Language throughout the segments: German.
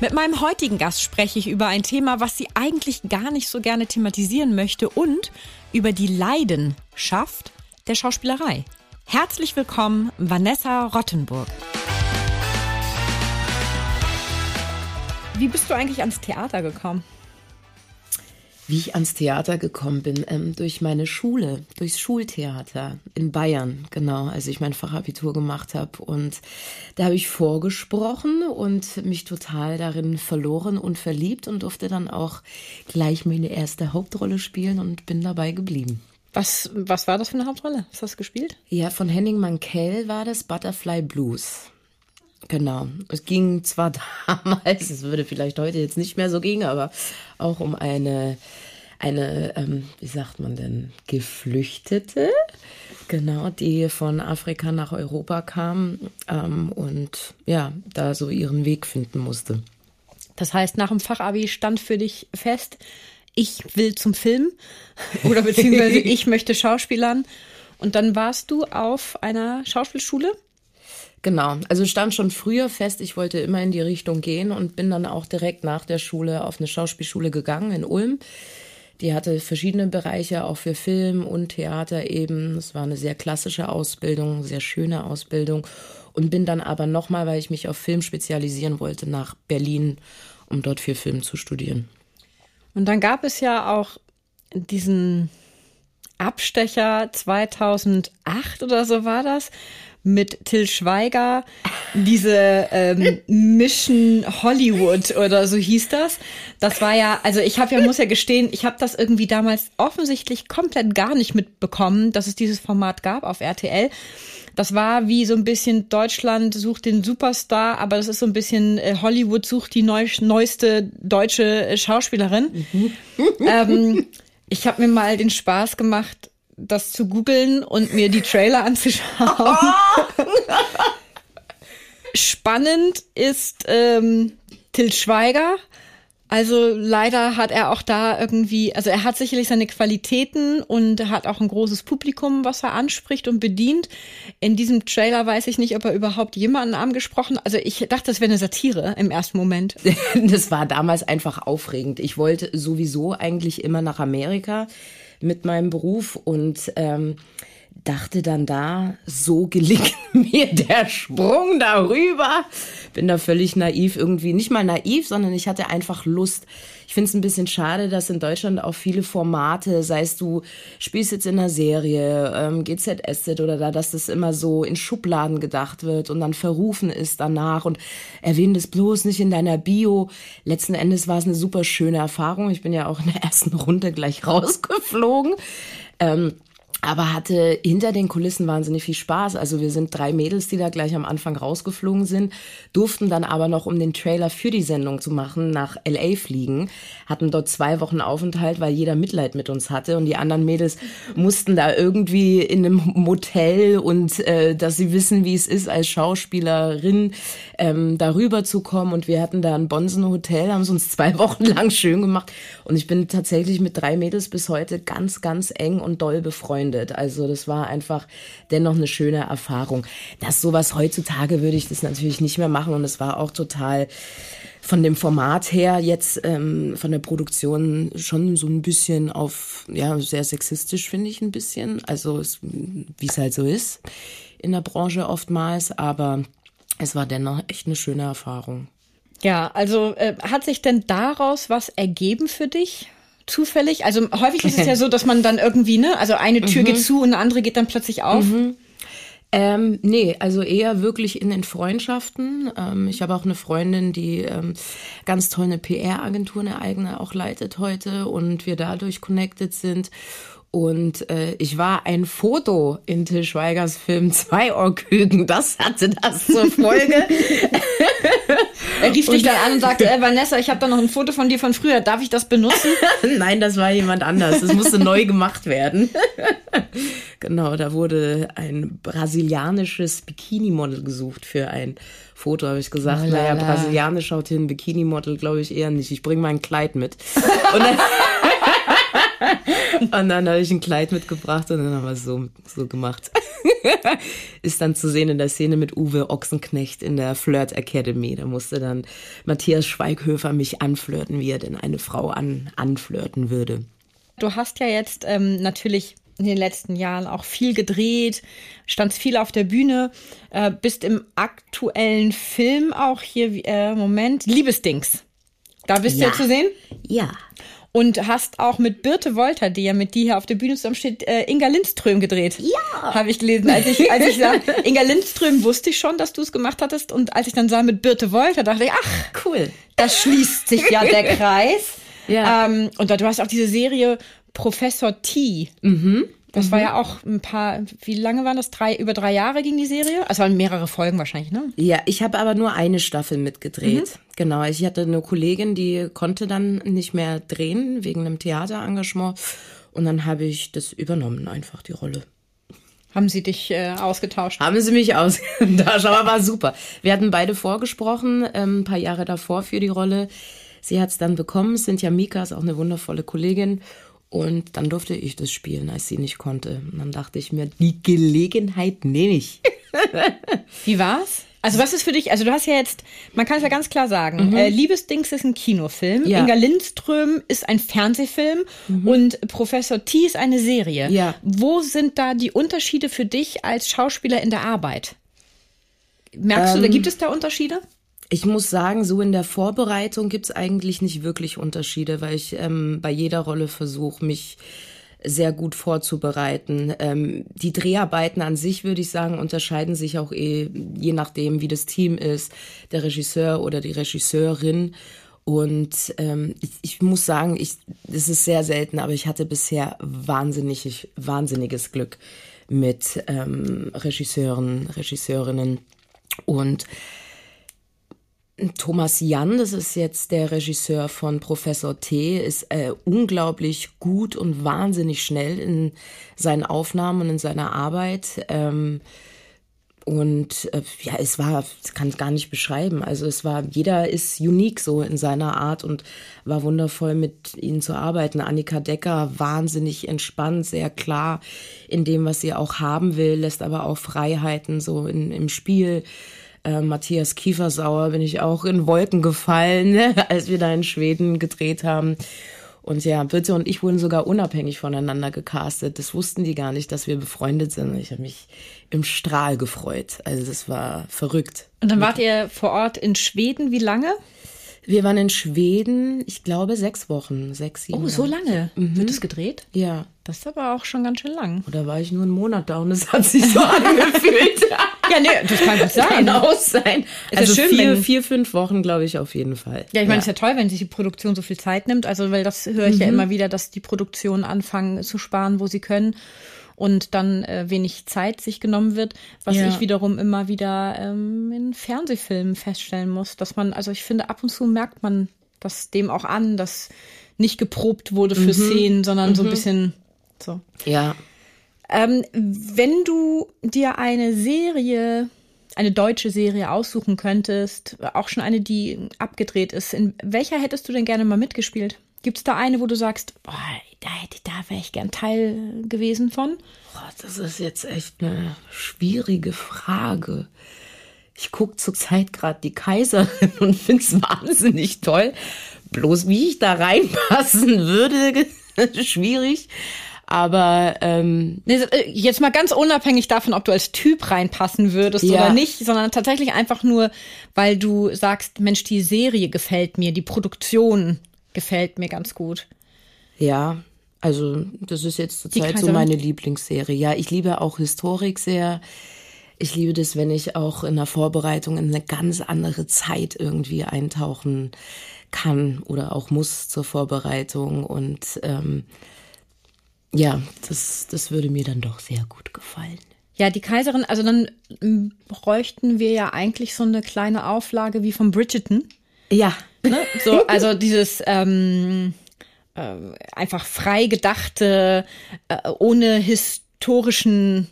Mit meinem heutigen Gast spreche ich über ein Thema, was sie eigentlich gar nicht so gerne thematisieren möchte und über die Leidenschaft der Schauspielerei. Herzlich willkommen, Vanessa Rottenburg. Wie bist du eigentlich ans Theater gekommen? Wie ich ans Theater gekommen bin, ähm, durch meine Schule, durchs Schultheater in Bayern, genau, als ich mein Fachabitur gemacht habe. Und da habe ich vorgesprochen und mich total darin verloren und verliebt und durfte dann auch gleich meine erste Hauptrolle spielen und bin dabei geblieben. Was, was war das für eine Hauptrolle? Was hast du gespielt? Ja, von Henning Mankell war das Butterfly Blues. Genau. Es ging zwar damals, es würde vielleicht heute jetzt nicht mehr so gehen, aber auch um eine, eine ähm, wie sagt man denn, Geflüchtete, genau, die von Afrika nach Europa kam ähm, und ja, da so ihren Weg finden musste. Das heißt, nach dem Fachabi stand für dich fest, ich will zum Film oder beziehungsweise ich möchte Schauspielern. Und dann warst du auf einer Schauspielschule? Genau, also stand schon früher fest, ich wollte immer in die Richtung gehen und bin dann auch direkt nach der Schule auf eine Schauspielschule gegangen in Ulm. Die hatte verschiedene Bereiche, auch für Film und Theater eben. Es war eine sehr klassische Ausbildung, sehr schöne Ausbildung. Und bin dann aber nochmal, weil ich mich auf Film spezialisieren wollte, nach Berlin, um dort für Film zu studieren. Und dann gab es ja auch diesen Abstecher 2008 oder so war das, mit Till Schweiger, diese ähm, Mission Hollywood oder so hieß das. Das war ja, also ich habe ja, muss ja gestehen, ich habe das irgendwie damals offensichtlich komplett gar nicht mitbekommen, dass es dieses Format gab auf RTL. Das war wie so ein bisschen Deutschland sucht den Superstar, aber das ist so ein bisschen äh, Hollywood sucht die neu, neueste deutsche äh, Schauspielerin. Mhm. ähm, ich habe mir mal den Spaß gemacht, das zu googeln und mir die Trailer anzuschauen. Spannend ist ähm, Till Schweiger. Also leider hat er auch da irgendwie, also er hat sicherlich seine Qualitäten und hat auch ein großes Publikum, was er anspricht und bedient. In diesem Trailer weiß ich nicht, ob er überhaupt jemanden angesprochen. Also ich dachte, das wäre eine Satire im ersten Moment. Das war damals einfach aufregend. Ich wollte sowieso eigentlich immer nach Amerika mit meinem Beruf und ähm, dachte dann da, so gelingt mir der Sprung darüber. Bin da völlig naiv irgendwie, nicht mal naiv, sondern ich hatte einfach Lust. Ich finde es ein bisschen schade, dass in Deutschland auch viele Formate, sei es du spielst jetzt in einer Serie, ähm, GZSZ oder da, dass das immer so in Schubladen gedacht wird und dann verrufen ist danach und erwähne das bloß nicht in deiner Bio. Letzten Endes war es eine super schöne Erfahrung. Ich bin ja auch in der ersten Runde gleich rausgeflogen. Ähm, aber hatte hinter den Kulissen wahnsinnig viel Spaß. Also wir sind drei Mädels, die da gleich am Anfang rausgeflogen sind, durften dann aber noch, um den Trailer für die Sendung zu machen, nach LA fliegen, hatten dort zwei Wochen Aufenthalt, weil jeder Mitleid mit uns hatte und die anderen Mädels mussten da irgendwie in einem Motel und äh, dass sie wissen, wie es ist, als Schauspielerin ähm, darüber zu kommen und wir hatten da ein Bonsen-Hotel, haben es uns zwei Wochen lang schön gemacht und ich bin tatsächlich mit drei Mädels bis heute ganz, ganz eng und doll befreundet. Also das war einfach dennoch eine schöne Erfahrung. Das sowas heutzutage würde ich das natürlich nicht mehr machen und es war auch total von dem Format her jetzt ähm, von der Produktion schon so ein bisschen auf ja sehr sexistisch finde ich ein bisschen. Also wie es halt so ist in der Branche oftmals, aber es war dennoch echt eine schöne Erfahrung. Ja, also äh, hat sich denn daraus was ergeben für dich? zufällig? Also häufig ist es ja so, dass man dann irgendwie, ne, also eine Tür mhm. geht zu und eine andere geht dann plötzlich auf. Mhm. Ähm, nee, also eher wirklich in den Freundschaften. Ähm, ich habe auch eine Freundin, die ähm, ganz toll eine PR-Agentur, eine eigene auch leitet heute und wir dadurch connected sind. Und äh, ich war ein Foto in Til Schweigers Film Zwei Ohrküken. Das hatte das zur Folge. Er rief dich dann an und sagte, äh, Vanessa, ich habe da noch ein Foto von dir von früher, darf ich das benutzen? Nein, das war jemand anders. Es musste neu gemacht werden. genau, da wurde ein brasilianisches Bikini-Model gesucht für ein Foto, habe ich gesagt. Oh, naja, brasilianisch schaut hin, Bikini-Model glaube ich eher nicht. Ich bringe mein Kleid mit. Und dann, und dann habe ich ein Kleid mitgebracht und dann haben wir es so, so gemacht. Ist dann zu sehen in der Szene mit Uwe Ochsenknecht in der Flirt Academy. Da musste dann Matthias Schweighöfer mich anflirten, wie er denn eine Frau an, anflirten würde. Du hast ja jetzt ähm, natürlich in den letzten Jahren auch viel gedreht, standst viel auf der Bühne, äh, bist im aktuellen Film auch hier, äh, Moment, Liebesdings. Da bist du Ja. ja zu sehen. Ja. Und hast auch mit Birte Wolter, die ja mit dir hier auf der Bühne zusammen steht, äh, Inga Lindström gedreht. Ja. Habe ich gelesen. Als ich, als ich sah, Inga Lindström wusste ich schon, dass du es gemacht hattest. Und als ich dann sah mit Birte Wolter, dachte ich, ach, Cool. da schließt sich ja der Kreis. Ja. Ähm, und da, du hast auch diese Serie Professor T. Mhm. Das war ja auch ein paar, wie lange waren das? Drei, über drei Jahre ging die Serie? Also waren mehrere Folgen wahrscheinlich, ne? Ja, ich habe aber nur eine Staffel mitgedreht. Genau, ich hatte eine Kollegin, die konnte dann nicht mehr drehen wegen einem Theaterengagement. Und dann habe ich das übernommen, einfach die Rolle. Haben sie dich äh, ausgetauscht? Haben sie mich ausgetauscht, aber war super. Wir hatten beide vorgesprochen, ähm, ein paar Jahre davor für die Rolle. Sie hat es dann bekommen. Cynthia Mika ist auch eine wundervolle Kollegin. Und dann durfte ich das spielen, als sie nicht konnte. Und dann dachte ich mir, die Gelegenheit nehme ich. Wie war's? Also was ist für dich, also du hast ja jetzt, man kann es ja ganz klar sagen, äh, Liebesdings ist ein Kinofilm, Ja. Inga Lindström ist ein Fernsehfilm und Professor T ist eine Serie. Ja. Wo sind da die Unterschiede für dich als Schauspieler in der Arbeit? Merkst du, da gibt es da Unterschiede? Ich muss sagen, so in der Vorbereitung gibt's eigentlich nicht wirklich Unterschiede, weil ich ähm, bei jeder Rolle versuche, mich sehr gut vorzubereiten. Ähm, die Dreharbeiten an sich, würde ich sagen, unterscheiden sich auch eh, je nachdem, wie das Team ist, der Regisseur oder die Regisseurin. Und ähm, ich, ich muss sagen, ich, das ist sehr selten, aber ich hatte bisher wahnsinnig, wahnsinniges Glück mit ähm, Regisseuren, Regisseurinnen. Und Thomas Jan, das ist jetzt der Regisseur von Professor T, ist äh, unglaublich gut und wahnsinnig schnell in seinen Aufnahmen und in seiner Arbeit. Ähm, und äh, ja, es war, ich kann es gar nicht beschreiben. Also es war, jeder ist unique so in seiner Art und war wundervoll mit ihnen zu arbeiten. Annika Decker, wahnsinnig entspannt, sehr klar in dem, was sie auch haben will, lässt aber auch Freiheiten so in, im Spiel. Äh, Matthias Kiefersauer bin ich auch in Wolken gefallen, ne, als wir da in Schweden gedreht haben. Und ja, Birte und ich wurden sogar unabhängig voneinander gecastet. Das wussten die gar nicht, dass wir befreundet sind. Ich habe mich im Strahl gefreut. Also das war verrückt. Und dann wart ihr vor Ort in Schweden, wie lange? Wir waren in Schweden, ich glaube, sechs Wochen, sechs, sieben. Oh, so lange. Wird es gedreht? Ja. Das ist aber auch schon ganz schön lang. Oder war ich nur einen Monat da und es hat sich so angefühlt. Ja, nee, das kann gut Kann sein. auch sein. ja Also schön, vier, wenn- vier, fünf Wochen, glaube ich, auf jeden Fall. Ja, ich meine, es ist ja toll, wenn sich die Produktion so viel Zeit nimmt. Also, weil das höre ich ja immer wieder, dass die Produktionen anfangen zu sparen, wo sie können. Und dann äh, wenig Zeit sich genommen wird, was Ja. ich wiederum immer wieder ähm, in Fernsehfilmen feststellen muss, dass man, also ich finde, ab und zu merkt man das dem auch an, dass nicht geprobt wurde für Szenen, sondern so ein bisschen so. Ja. Ähm, wenn du dir eine Serie, eine deutsche Serie aussuchen könntest, auch schon eine, die abgedreht ist, in welcher hättest du denn gerne mal mitgespielt? Gibt es da eine, wo du sagst, boah, da hätte, da wäre ich gern Teil gewesen von? Boah, das ist jetzt echt eine schwierige Frage. Ich gucke zurzeit gerade die Kaiserin und finde es wahnsinnig toll. Bloß wie ich da reinpassen würde, schwierig. Aber ähm, äh, Jetzt mal ganz unabhängig davon, ob du als Typ reinpassen würdest Ja. oder nicht, sondern tatsächlich einfach nur, weil du sagst, Mensch, die Serie gefällt mir, die Produktion gefällt mir ganz gut. ja, also das ist jetzt zurzeit so meine Lieblingsserie. Ja, ich liebe auch Historik sehr. Ich liebe das, wenn ich auch in der Vorbereitung in eine ganz andere Zeit irgendwie eintauchen kann oder auch muss zur Vorbereitung. Und ähm, ja, das, das würde mir dann doch sehr gut gefallen. Ja, die Kaiserin, also dann m, bräuchten wir ja eigentlich so eine kleine Auflage wie von Bridgerton. Ja. Ne? So, also dieses ähm, äh, einfach frei gedachte, äh, ohne historischen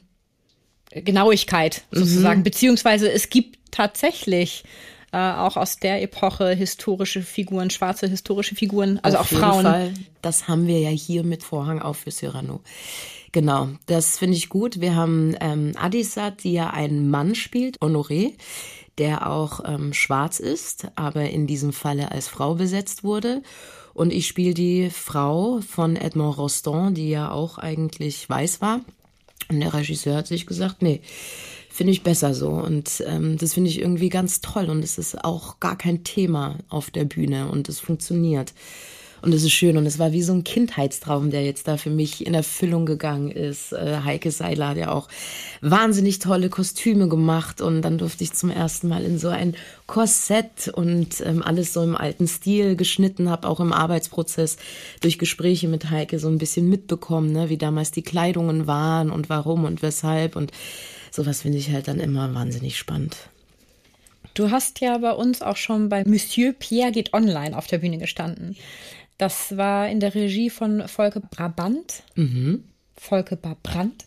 Genauigkeit sozusagen. Beziehungsweise es gibt tatsächlich äh, auch aus der Epoche historische Figuren, schwarze historische Figuren, also Auf auch Frauen. Fall. Das haben wir ja hier mit Vorhang auf für Cyrano. Genau, das finde ich gut. Wir haben ähm, Adisat, die ja einen Mann spielt, Honoré, der auch ähm, schwarz ist, aber in diesem Falle als Frau besetzt wurde. Und ich spiele die Frau von Edmond Rostand, die ja auch eigentlich weiß war. Und der Regisseur hat sich gesagt, nee, finde ich besser so. Und ähm, das finde ich irgendwie ganz toll. Und es ist auch gar kein Thema auf der Bühne und es funktioniert. Und es ist schön und es war wie so ein Kindheitstraum, der jetzt da für mich in Erfüllung gegangen ist. Äh, Heike Seiler hat ja auch wahnsinnig tolle Kostüme gemacht und dann durfte ich zum ersten Mal in so ein Korsett und ähm, alles so im alten Stil geschnitten, habe auch im Arbeitsprozess durch Gespräche mit Heike so ein bisschen mitbekommen, ne, wie damals die Kleidungen waren und warum und weshalb und sowas finde ich halt dann immer wahnsinnig spannend. Du hast ja bei uns auch schon bei Monsieur Pierre geht online auf der Bühne gestanden. Das war in der Regie von Volke Brabant. Volke Brabant.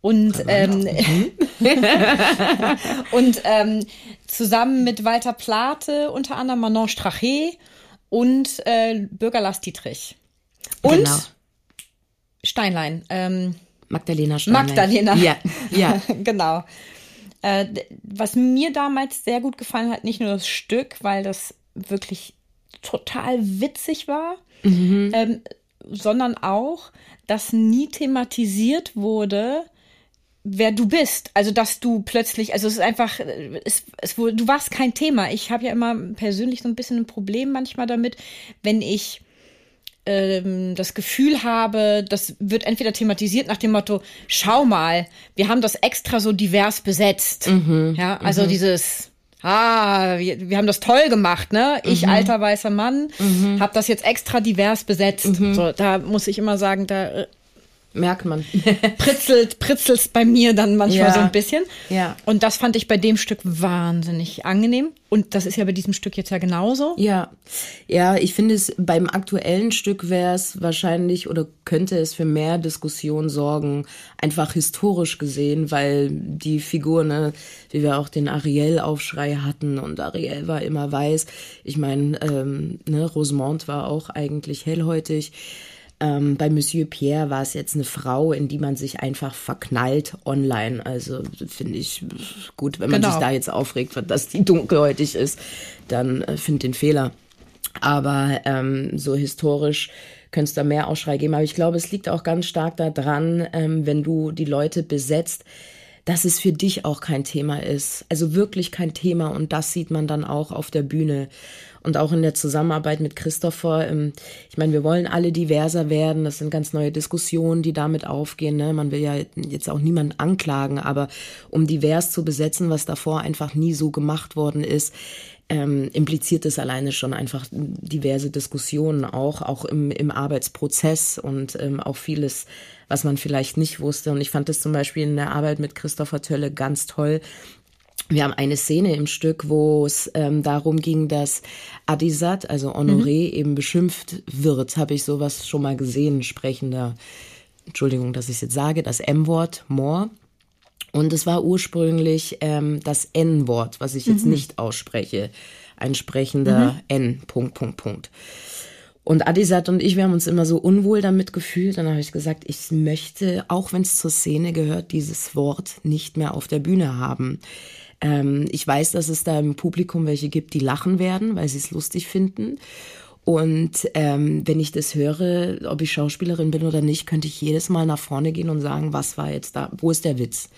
Und, ähm, und ähm, zusammen mit Walter Plate, unter anderem Manon Strache und äh, Bürger Lars Dietrich. Und Genau. Steinlein. Ähm, Magdalena Steinlein. Magdalena. Ja, ja. genau. Äh, was mir damals sehr gut gefallen hat, nicht nur das Stück, weil das wirklich total witzig war, ähm, sondern auch, dass nie thematisiert wurde, wer du bist. Also, dass du plötzlich, also es ist einfach, äh, es, es, wurde- du warst kein Thema. Ich habe ja immer persönlich so ein bisschen ein Problem manchmal damit, wenn ich ähm, das Gefühl habe, das wird entweder thematisiert nach dem Motto, schau mal, wir haben das extra so divers besetzt. ja, also dieses, ah, wir, wir haben das toll gemacht, ne? Ich, alter weißer Mann, habe das jetzt extra divers besetzt. So, da muss ich immer sagen, da äh, Merkt man. pritzelt, pritzelt's bei mir dann manchmal Ja. so ein bisschen. Ja. Und das fand ich bei dem Stück wahnsinnig angenehm. Und das ist ja bei diesem Stück jetzt ja genauso. Ja, ja, ich finde es beim aktuellen Stück wäre es wahrscheinlich oder könnte es für mehr Diskussion sorgen, einfach historisch gesehen, weil die Figur, ne, wie wir auch den Ariel-Aufschrei hatten und Ariel war immer weiß. Ich meine, ähm, ne, Rosemont war auch eigentlich hellhäutig. Ähm, bei Monsieur Pierre war es jetzt eine Frau, in die man sich einfach verknallt online. Also finde ich gut, wenn man Genau. sich da jetzt aufregt, dass die dunkelhäutig ist, dann äh, finde den Fehler. Aber ähm, so historisch könnte es da mehr Ausschrei geben. Aber ich glaube, es liegt auch ganz stark daran, ähm, wenn du die Leute besetzt, dass es für dich auch kein Thema ist. Also wirklich kein Thema. Und das sieht man dann auch auf der Bühne. Und auch in der Zusammenarbeit mit Christopher. Ähm, ich meine, wir wollen alle diverser werden. Das sind ganz neue Diskussionen, die damit aufgehen. Ne? Man will ja jetzt auch niemanden anklagen, aber um divers zu besetzen, was davor einfach nie so gemacht worden ist, ähm, impliziert es alleine schon einfach diverse Diskussionen auch, auch im, im Arbeitsprozess und ähm, auch vieles, was man vielleicht nicht wusste. Und ich fand das zum Beispiel in der Arbeit mit Christopher Tölle ganz toll. Wir haben eine Szene im Stück, wo es ähm, darum ging, dass Adisat, also Honoré, eben beschimpft wird. Habe ich sowas schon mal gesehen, sprechender, Entschuldigung, dass ich es jetzt sage, das M-Wort, more. Und es war ursprünglich ähm, das N-Wort, was ich jetzt nicht ausspreche. Ein sprechender N, Punkt, Punkt, Punkt. Und Adisat und ich, wir haben uns immer so unwohl damit gefühlt. Dann habe ich gesagt, ich möchte, auch wenn es zur Szene gehört, dieses Wort nicht mehr auf der Bühne haben. Ähm, ich weiß, dass es da im Publikum welche gibt, die lachen werden, weil sie es lustig finden. Und ähm, wenn ich das höre, ob ich Schauspielerin bin oder nicht, könnte ich jedes Mal nach vorne gehen und sagen, was war jetzt da, wo ist der Witz?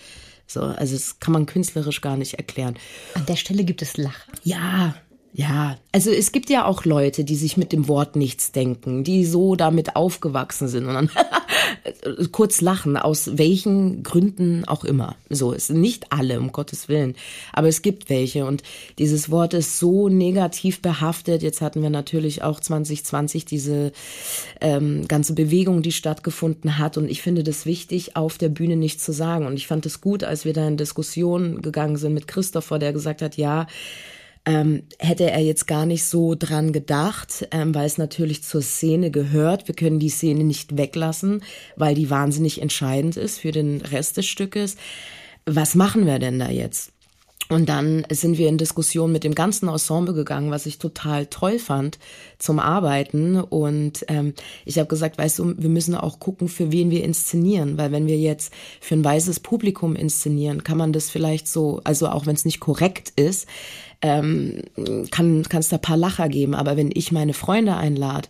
So, also das kann man künstlerisch gar nicht erklären. An der Stelle gibt es Lachen. Ja, ja. Also es gibt ja auch Leute, die sich mit dem Wort nichts denken, die so damit aufgewachsen sind und dann kurz lachen, aus welchen Gründen auch immer. So, es sind nicht alle, um Gottes Willen. Aber es gibt welche. Und dieses Wort ist so negativ behaftet. Jetzt hatten wir natürlich auch 2020 diese ähm, ganze Bewegung, die stattgefunden hat. Und ich finde das wichtig, auf der Bühne nicht zu sagen. Und ich fand es gut, als wir da in Diskussion gegangen sind mit Christopher, der gesagt hat, ja, ähm, hätte er jetzt gar nicht so dran gedacht, ähm, weil es natürlich zur Szene gehört. Wir können die Szene nicht weglassen, weil die wahnsinnig entscheidend ist für den Rest des Stückes. Was machen wir denn da jetzt? Und dann sind wir in Diskussion mit dem ganzen Ensemble gegangen, was ich total toll fand zum Arbeiten. Und ähm, ich habe gesagt, weißt du, wir müssen auch gucken, für wen wir inszenieren. Weil wenn wir jetzt für ein weißes Publikum inszenieren, kann man das vielleicht so, also auch wenn es nicht korrekt ist, ähm, kann es da paar Lacher geben. Aber wenn ich meine Freunde einlade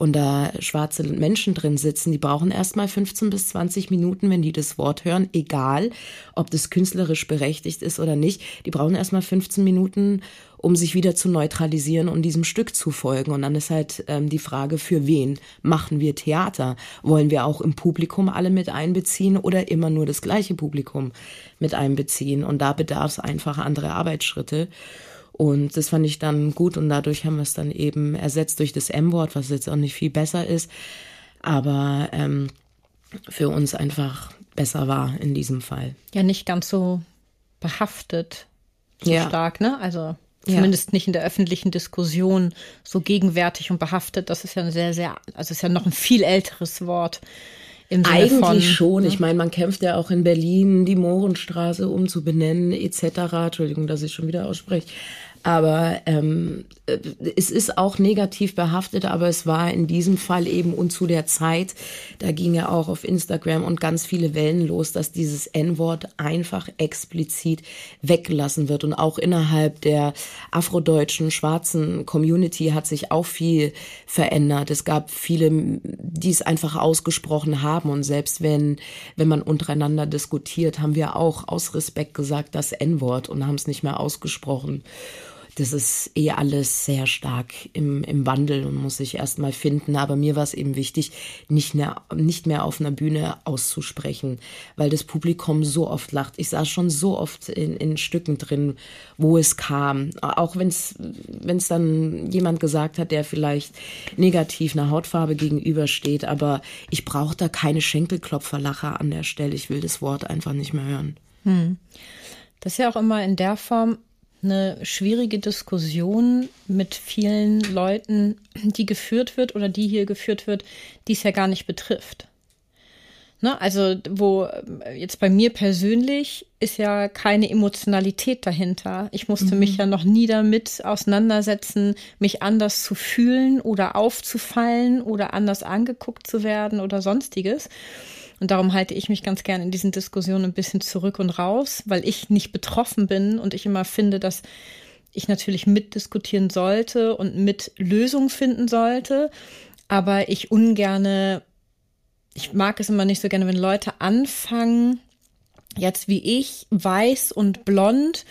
und da schwarze Menschen drin sitzen, die brauchen erstmal 15 bis 20 Minuten, wenn die das Wort hören, egal ob das künstlerisch berechtigt ist oder nicht. Die brauchen erstmal 15 Minuten, um sich wieder zu neutralisieren und diesem Stück zu folgen. Und dann ist halt ähm, die Frage, für wen machen wir Theater? Wollen wir auch im Publikum alle mit einbeziehen oder immer nur das gleiche Publikum mit einbeziehen? Und da bedarf es einfach andere Arbeitsschritte. Und das fand ich dann gut und dadurch haben wir es dann eben ersetzt durch das M-Wort, was jetzt auch nicht viel besser ist, aber ähm, für uns einfach besser war in diesem Fall. Ja, nicht ganz so behaftet, so ja. stark, ne? Also zumindest ja. nicht in der öffentlichen Diskussion so gegenwärtig und behaftet. Das ist ja ein sehr, sehr, also ist ja noch ein viel älteres Wort. Eigentlich von, schon. Ne? Ich meine, man kämpft ja auch in Berlin, die Mohrenstraße umzubenennen, etc. Entschuldigung, dass ich schon wieder ausspreche. Aber ähm, äh, es ist auch negativ behaftet, aber es war in diesem Fall eben und zu der Zeit, da ging ja auch auf Instagram und ganz viele Wellen los, dass dieses N-Wort einfach explizit weggelassen wird. Und auch innerhalb der afrodeutschen schwarzen Community hat sich auch viel verändert. Es gab viele, die es einfach ausgesprochen haben. Und selbst wenn, wenn man untereinander diskutiert, haben wir auch aus Respekt gesagt, das N-Wort und haben es nicht mehr ausgesprochen das ist eh alles sehr stark im, im Wandel und muss sich erstmal finden. Aber mir war es eben wichtig, nicht mehr, nicht mehr auf einer Bühne auszusprechen, weil das Publikum so oft lacht. Ich saß schon so oft in, in Stücken drin, wo es kam. Auch wenn es dann jemand gesagt hat, der vielleicht negativ einer Hautfarbe gegenübersteht. Aber ich brauche da keine Schenkelklopferlacher an der Stelle. Ich will das Wort einfach nicht mehr hören. Hm. Das ist ja auch immer in der Form eine schwierige Diskussion mit vielen Leuten, die geführt wird oder die hier geführt wird, die es ja gar nicht betrifft. Ne? Also, wo jetzt bei mir persönlich ist ja keine Emotionalität dahinter. Ich musste mhm. mich ja noch nie damit auseinandersetzen, mich anders zu fühlen oder aufzufallen oder anders angeguckt zu werden oder sonstiges. Und darum halte ich mich ganz gern in diesen Diskussionen ein bisschen zurück und raus, weil ich nicht betroffen bin und ich immer finde, dass ich natürlich mitdiskutieren sollte und mit Lösungen finden sollte, aber ich ungerne, ich mag es immer nicht so gerne, wenn Leute anfangen, jetzt wie ich, weiß und blond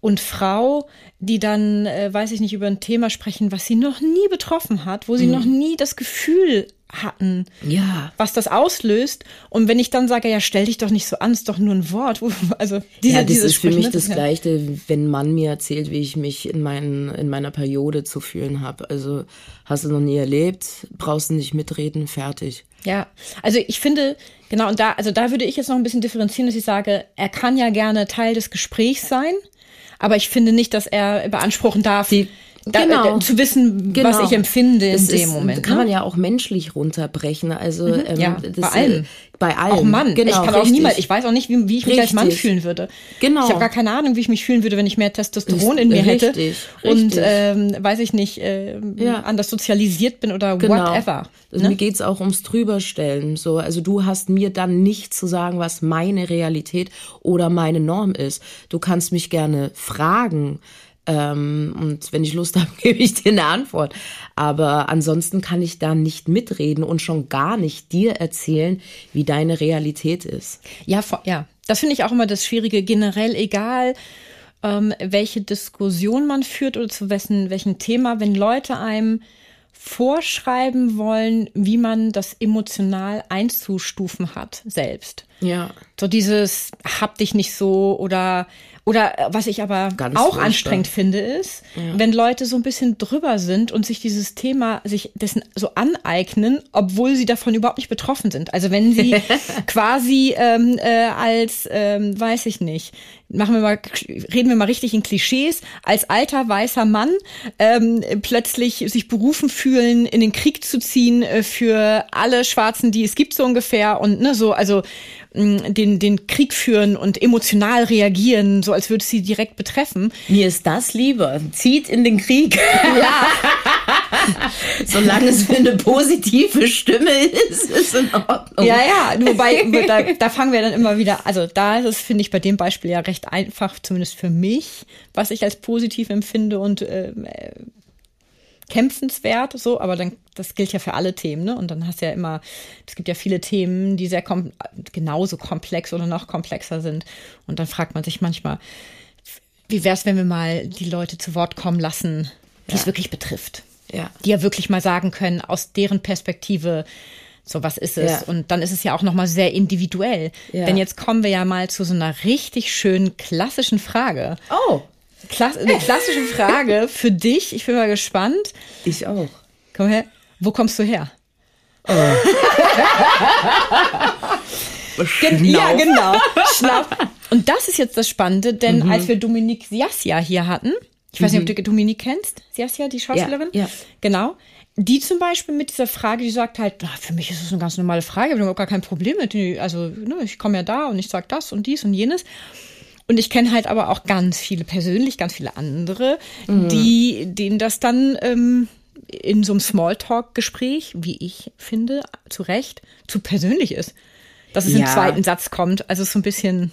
und Frau, die dann, äh, weiß ich nicht, über ein Thema sprechen, was sie noch nie betroffen hat, wo sie mhm. noch nie das Gefühl hatten, ja. was das auslöst. Und wenn ich dann sage, ja, stell dich doch nicht so an, ist doch nur ein Wort. Also diese, ja, das ist für mich das Gleiche, wenn man mir erzählt, wie ich mich in, meinen, in meiner Periode zu fühlen habe. Also hast du noch nie erlebt, brauchst du nicht mitreden, fertig. Ja, also ich finde, genau, und da, also da würde ich jetzt noch ein bisschen differenzieren, dass ich sage, er kann ja gerne Teil des Gesprächs sein, aber ich finde nicht, dass er beanspruchen darf, Die da, genau. Äh, zu wissen, genau. was ich empfinde in das dem ist, Moment. Kann ne? man ja auch menschlich runterbrechen. Also mhm, ähm, ja, bei allem. Äh, bei allem. Auch Mann. Genau, ich kann richtig. auch niemals, ich weiß auch nicht, wie, wie ich mich richtig. als Mann fühlen würde. Genau. Ich habe gar keine Ahnung, wie ich mich fühlen würde, wenn ich mehr Testosteron in mir richtig, hätte. Und ähm, weiß ich nicht, äh, ja. anders sozialisiert bin oder genau. whatever. Also ne? Mir geht's auch ums Drüberstellen. So, also du hast mir dann nicht zu sagen, was meine Realität oder meine Norm ist. Du kannst mich gerne fragen ähm, und wenn ich Lust habe, gebe ich dir eine Antwort. Aber ansonsten kann ich da nicht mitreden und schon gar nicht dir erzählen, wie deine Realität ist. Ja, ja. Das finde ich auch immer das Schwierige. Generell egal, ähm, welche Diskussion man führt oder zu wessen, welchem Thema, wenn Leute einem vorschreiben wollen, wie man das emotional einzustufen hat selbst. Ja. So dieses hab dich nicht so oder oder äh, was ich aber Ganz auch furchtbar. anstrengend finde, ist, wenn Leute so ein bisschen drüber sind und sich dieses Thema, sich dessen so aneignen, obwohl sie davon überhaupt nicht betroffen sind. Also wenn sie quasi ähm, äh, als, ähm, weiß ich nicht, machen wir mal, reden wir mal richtig in Klischees, als alter weißer Mann ähm, plötzlich sich berufen fühlen, in den Krieg zu ziehen äh, für alle Schwarzen, die es gibt so ungefähr und ne, so, also den, den Krieg führen und emotional reagieren, so als würde es sie direkt betreffen. Mir ist das lieber. Zieht in den Krieg. Ja. Solange es für eine positive Stimme ist, ist in Ordnung. Ja, ja, wobei, da, da fangen wir dann immer wieder, also da ist es, finde ich, bei dem Beispiel ja recht einfach, zumindest für mich, was ich als positiv empfinde und äh, äh, kämpfenswert, so, aber dann, das gilt ja für alle Themen, ne? Und dann hast du ja immer, es gibt ja viele Themen, die sehr kom genauso komplex oder noch komplexer sind. Und dann fragt man sich manchmal, wie wär's, wenn wir mal die Leute zu Wort kommen lassen, die es wirklich betrifft? Ja. die ja wirklich mal sagen können, aus deren Perspektive, so was ist es. Ja. Und dann ist es ja auch nochmal sehr individuell. Ja. Denn jetzt kommen wir ja mal zu so einer richtig schönen klassischen Frage. Oh, Klass eine klassische Frage für dich. Ich bin mal gespannt. ich auch. Komm her. Wo kommst du her? Gen ja, genau. Schnapp. Und das ist jetzt das Spannende, denn Mhm. als wir Dominique Siasia hier hatten, ich weiß nicht, ob du Dominique kennst, Siasia, die Schauspielerin? Ja, ja. Genau. Die zum Beispiel mit dieser Frage, die sagt halt, "Ah, für mich ist das eine ganz normale Frage, ich habe überhaupt gar kein Problem mit. Also, ne, ich komme ja da und ich sag das und dies und jenes. Und ich kenne halt aber auch ganz viele persönlich, ganz viele andere, Mhm. die, denen das dann ähm, in so einem Smalltalk-Gespräch, wie ich finde, zu Recht, zu persönlich ist. Dass es im Ja. zweiten Satz kommt. Also so ein bisschen,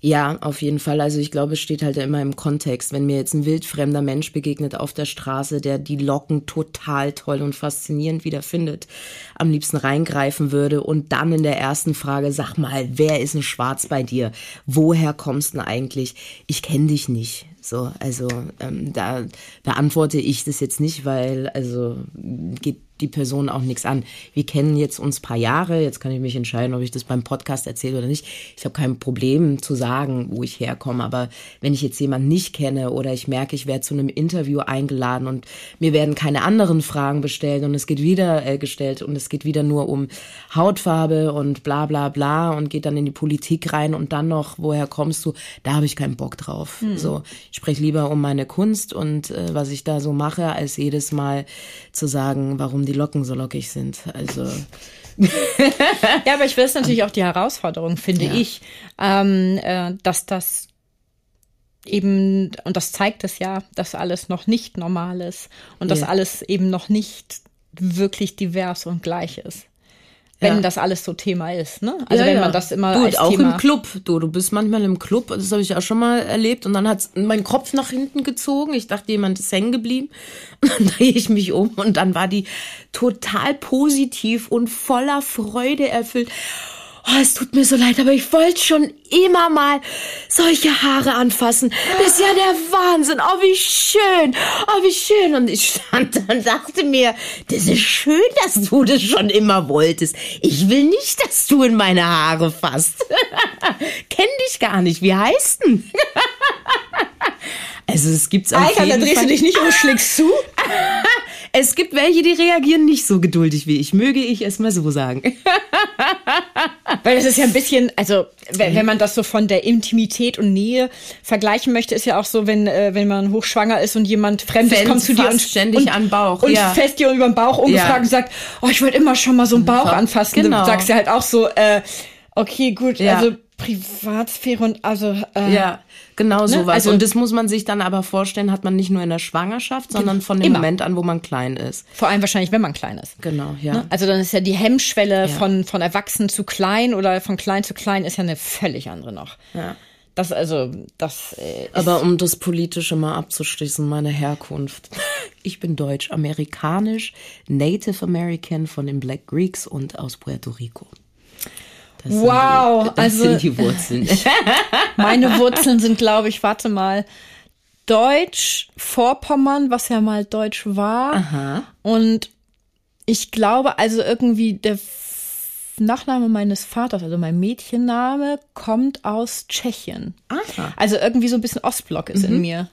Ja, auf jeden Fall. Also ich glaube, es steht halt immer im Kontext. Wenn mir jetzt ein wildfremder Mensch begegnet auf der Straße, der die Locken total toll und faszinierend wiederfindet, am liebsten reingreifen würde und dann in der ersten Frage, sag mal, wer ist ein Schwarz bei dir? Woher kommst du eigentlich? Ich kenne dich nicht. So, also ähm, da beantworte ich das jetzt nicht, weil also geht die Person auch nichts an. Wir kennen jetzt uns paar Jahre, jetzt kann ich mich entscheiden, ob ich das beim Podcast erzähle oder nicht. Ich habe kein Problem zu sagen, wo ich herkomme, aber wenn ich jetzt jemanden nicht kenne oder ich merke, ich werde zu einem Interview eingeladen und mir werden keine anderen Fragen bestellt und es geht wieder äh, gestellt und es geht wieder nur um Hautfarbe und bla bla bla und geht dann in die Politik rein und dann noch, woher kommst du? Da habe ich keinen Bock drauf. So, ich spreche lieber um meine Kunst und äh, was ich da so mache, als jedes Mal zu sagen, warum die Locken so lockig sind. Also Ja, aber ich will es natürlich auch die Herausforderung, finde Ja. ich, ähm, äh, dass das eben, und das zeigt es ja, dass alles noch nicht normal ist und dass Ja. alles eben noch nicht wirklich divers und gleich ist. Wenn Ja. das alles so Thema ist, ne? Also Ja, wenn man das immer du, als auch Thema im Club. Du, du bist manchmal im Club, das habe ich auch schon mal erlebt. Und dann hat mein Kopf nach hinten gezogen. Ich dachte, jemand ist hängen geblieben. Und dann drehe ich mich um und dann war die total positiv und voller Freude erfüllt. Oh, es tut mir so leid, aber ich wollte schon immer mal solche Haare anfassen. Das ist ja der Wahnsinn. Oh, wie schön. Oh, wie schön. Und ich stand da und dachte mir, das ist schön, dass du das schon immer wolltest. Ich will nicht, dass du in meine Haare fasst. Kenn dich gar nicht. Wie heißt denn? Also es gibt's auf Alter, da drehst Fall. du dich nicht um, schlägst zu. Es gibt welche, die reagieren nicht so geduldig wie ich. Möge ich es mal so sagen. Weil das ist ja ein bisschen, also wenn, wenn man das so von der Intimität und Nähe vergleichen möchte, ist ja auch so, wenn, äh, wenn man hochschwanger ist und jemand Fremdes Fans kommt zu dir und ständig und, an Bauch, und ja. fest dir über den Bauch ungefragt Ja. und sagt, oh, ich wollte immer schon mal so einen Bauch Ja, anfassen. genau. Du sagst ja halt auch so, äh, okay, gut, Ja. also Privatsphäre und also äh, Ja, genau sowas. Also- und das muss man sich dann aber vorstellen, hat man nicht nur in der Schwangerschaft, sondern von dem Immer. Moment an, wo man klein ist. vor allem wahrscheinlich, wenn man klein ist. Genau, ja. Ne? Also dann ist ja die Hemmschwelle von, von erwachsen zu klein oder von klein zu klein ist ja eine völlig andere noch. Ja. Das also, das äh, Aber um das Politische mal abzuschließen, meine Herkunft. Ich bin deutsch, amerikanisch, Native American von den Black Greeks und aus Puerto Rico. Das Wow, sind die, das also- sind die Wurzeln. Meine Wurzeln sind, glaube ich, warte mal, Deutsch-Vorpommern, was ja mal Deutsch war. Aha. Und ich glaube, also irgendwie der Nachname meines Vaters, also mein Mädchenname, kommt aus Tschechien. Aha. Also irgendwie so ein bisschen Ostblock ist in mir,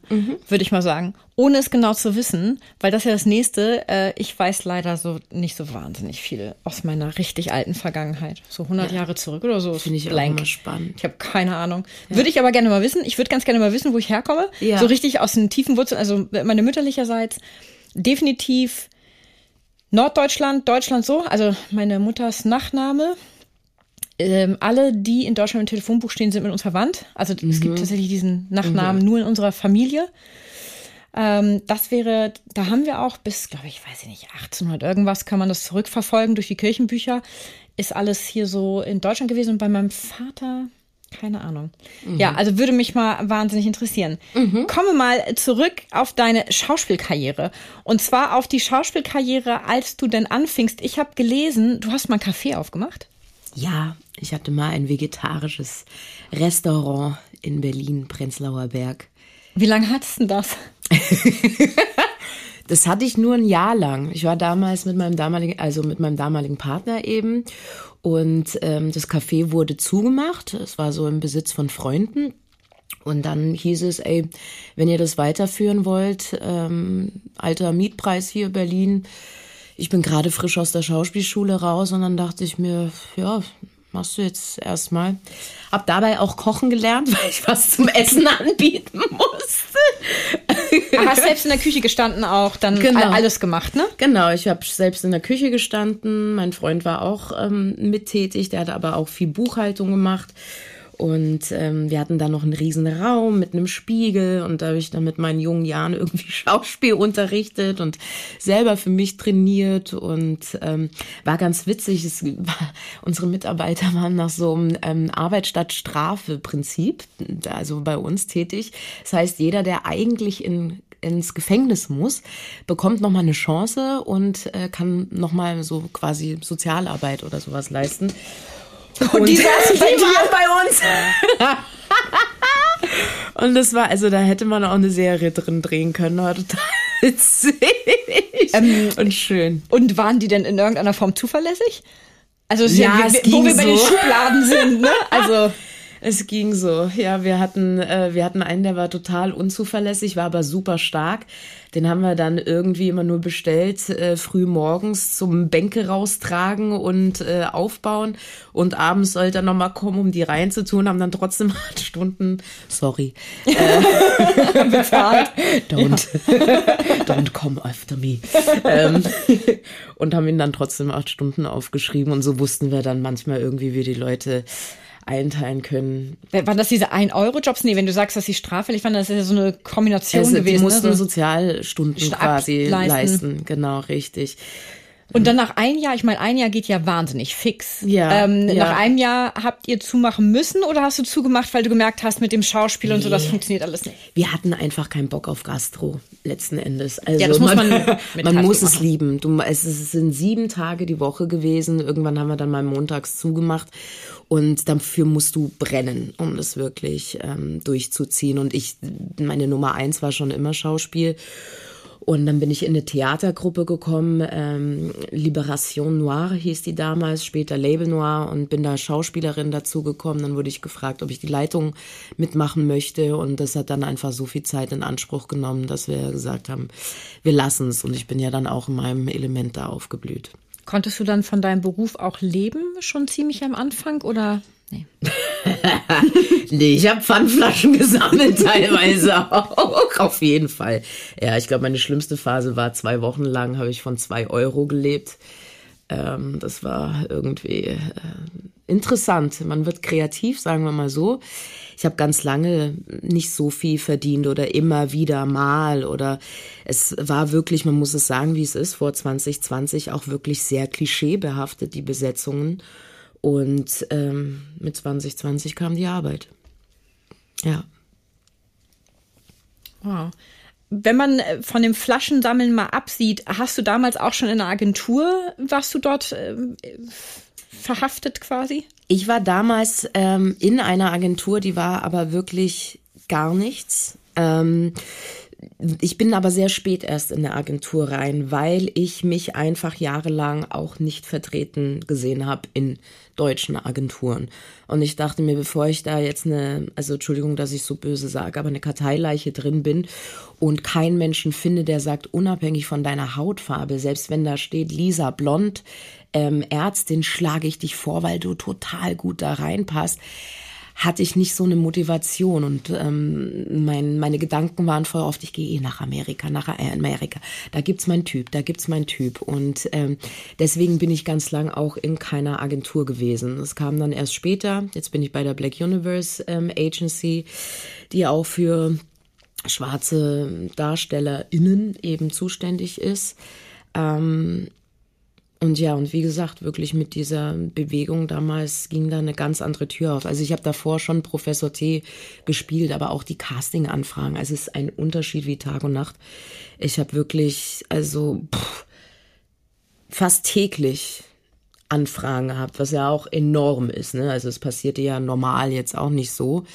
würde ich mal sagen. Ohne es genau zu wissen, weil das ja das nächste, äh, ich weiß leider so nicht so wahnsinnig viel aus meiner richtig alten Vergangenheit. So 100 Jahre zurück oder so. Finde ich auch blank. immer spannend. Ich habe keine Ahnung. Würde ich aber gerne mal wissen. Ich würde ganz gerne mal wissen, wo ich herkomme. Ja. So richtig aus den tiefen Wurzeln. Also meine mütterlicherseits definitiv Norddeutschland, Deutschland so. Also meine Mutters Nachname. Ähm, alle, die in Deutschland im Telefonbuch stehen, sind mit uns verwandt. Also es gibt tatsächlich diesen Nachnamen nur in unserer Familie. Ähm, das wäre, da haben wir auch bis, glaube ich, weiß ich nicht, 1800 irgendwas, kann man das zurückverfolgen durch die Kirchenbücher. Ist alles hier so in Deutschland gewesen und bei meinem Vater, keine Ahnung. Ja, also würde mich mal wahnsinnig interessieren. Komme mal zurück auf deine Schauspielkarriere. Und zwar auf die Schauspielkarriere, als du denn anfingst. Ich habe gelesen, du hast mal einen Café aufgemacht. Ja, ich hatte mal ein vegetarisches Restaurant in Berlin, Prenzlauer Berg. Wie lange hattest du denn das? Das hatte ich nur ein Jahr lang. Ich war damals mit meinem damaligen, also mit meinem damaligen Partner eben. Und ähm, das Café wurde zugemacht. Es war so im Besitz von Freunden. Und dann hieß es, ey, wenn ihr das weiterführen wollt, ähm, alter Mietpreis hier Berlin. Ich bin gerade frisch aus der Schauspielschule raus und dann dachte ich mir, ja, machst du jetzt erstmal. Hab dabei auch kochen gelernt, weil ich was zum Essen anbieten musste. Hast selbst in der Küche gestanden auch, dann Genau. all- alles gemacht, ne? Genau, ich habe selbst in der Küche gestanden. Mein Freund war auch ähm, mittätig, der hat aber auch viel Buchhaltung gemacht. Und ähm, wir hatten da noch einen riesen Raum mit einem Spiegel und da habe ich dann mit meinen jungen Jahren irgendwie Schauspiel unterrichtet und selber für mich trainiert und ähm, war ganz witzig. Es war, unsere Mitarbeiter waren nach so einem ähm, Arbeit statt Strafe Prinzip, also bei uns tätig. Das heißt, jeder, der eigentlich in ins Gefängnis muss, bekommt nochmal eine Chance und äh, kann nochmal so quasi Sozialarbeit oder sowas leisten. Und, die saßen bei die waren bei uns. und das war, also da hätte man auch eine Serie drin drehen können, war total witzig und schön. Und waren die denn in irgendeiner Form zuverlässig? Also Ja, ja, wo wir bei den so. Schubladen sind, ne? Also Es ging so. Ja, wir hatten, äh, wir hatten einen, der war total unzuverlässig, war aber super stark. Den haben wir dann irgendwie immer nur bestellt, äh, früh morgens zum Bänke raustragen und äh, aufbauen. Und abends sollte er nochmal kommen, um die reinzutun, haben dann trotzdem acht Stunden, sorry, bezahlt. don't, don't come after me. ähm, und haben ihn dann trotzdem acht Stunden aufgeschrieben. Und so wussten wir dann manchmal irgendwie, wie die Leute einteilen können, Waren das diese 1-Euro-Jobs? Nee, wenn du sagst, dass sie straffällig waren, das ist ja so eine Kombination Also, die gewesen. mussten ne? so. Sozialstunden Stab- quasi leisten. leisten. Genau, richtig. Und dann nach ein Jahr, ich meine, ein Jahr geht ja wahnsinnig fix. Ja, ähm, ja. Nach einem Jahr habt ihr zumachen müssen oder hast du zugemacht, weil du gemerkt hast, mit dem Schauspiel und so, das funktioniert alles nicht? Wir hatten einfach keinen Bock auf Gastro, letzten Endes. Also Ja, das muss man man Herz muss es machen. lieben. Du, es, es sind sieben Tage die Woche gewesen. Irgendwann haben wir dann mal montags zugemacht. Und dafür musst du brennen, um das wirklich ähm, durchzuziehen. Und ich, meine Nummer eins war schon immer Schauspiel. Und dann bin ich in eine Theatergruppe gekommen, ähm, Liberation Noire hieß die damals, später Label Noir und bin da Schauspielerin dazu gekommen. Dann wurde ich gefragt, ob ich die Leitung mitmachen möchte und das hat dann einfach so viel Zeit in Anspruch genommen, dass wir gesagt haben, wir lassen es und ich bin ja dann auch in meinem Element da aufgeblüht. Konntest du dann von deinem Beruf auch leben, schon ziemlich am Anfang oder? Nee. Nee, ich habe Pfandflaschen gesammelt teilweise auch. Auf jeden Fall. Ja, ich glaube, meine schlimmste Phase war zwei Wochen lang, habe ich von zwei Euro gelebt. Ähm, das war irgendwie äh, interessant. Man wird kreativ, sagen wir mal so. Ich habe ganz lange nicht so viel verdient oder immer wieder mal oder es war wirklich, man muss es sagen, wie es ist, vor 2020 auch wirklich sehr klischeebehaftet, die Besetzungen. Und ähm, mit 2020 kam die Arbeit. Ja. Wow. Wenn man äh, von dem Flaschensammeln mal absieht, hast du damals auch schon in einer Agentur, warst du dort ähm, verhaftet quasi? Ich war damals ähm, in einer Agentur, die war aber wirklich gar nichts. Ähm, ich bin aber sehr spät erst in der Agentur rein, weil ich mich einfach jahrelang auch nicht vertreten gesehen habe in deutschen Agenturen. Und ich dachte mir, bevor ich da jetzt eine, also Entschuldigung, dass ich so böse sage, aber eine Karteileiche drin bin und keinen Menschen finde, der sagt, unabhängig von deiner Hautfarbe, selbst wenn da steht Lisa Blond, ähm, Ärztin, schlage ich dich vor, weil du total gut da reinpasst hatte ich nicht so eine Motivation und ähm, mein, meine Gedanken waren voll oft, ich gehe eh nach Amerika, nach Amerika. Da gibt's mein Typ, da gibt's mein Typ und ähm, deswegen bin ich ganz lang auch in keiner Agentur gewesen. Es kam dann erst später. Jetzt bin ich bei der Black Universe ähm, Agency, die auch für schwarze DarstellerInnen eben zuständig ist. Ähm, und ja, und wie gesagt, wirklich mit dieser Bewegung damals ging da eine ganz andere Tür auf. Also ich habe davor schon Professor T gespielt, aber auch die Casting-Anfragen. Also es ist ein Unterschied wie Tag und Nacht. Ich habe wirklich, also pff, fast täglich Anfragen gehabt, was ja auch enorm ist. Ne? Also es passierte ja normal jetzt auch nicht so.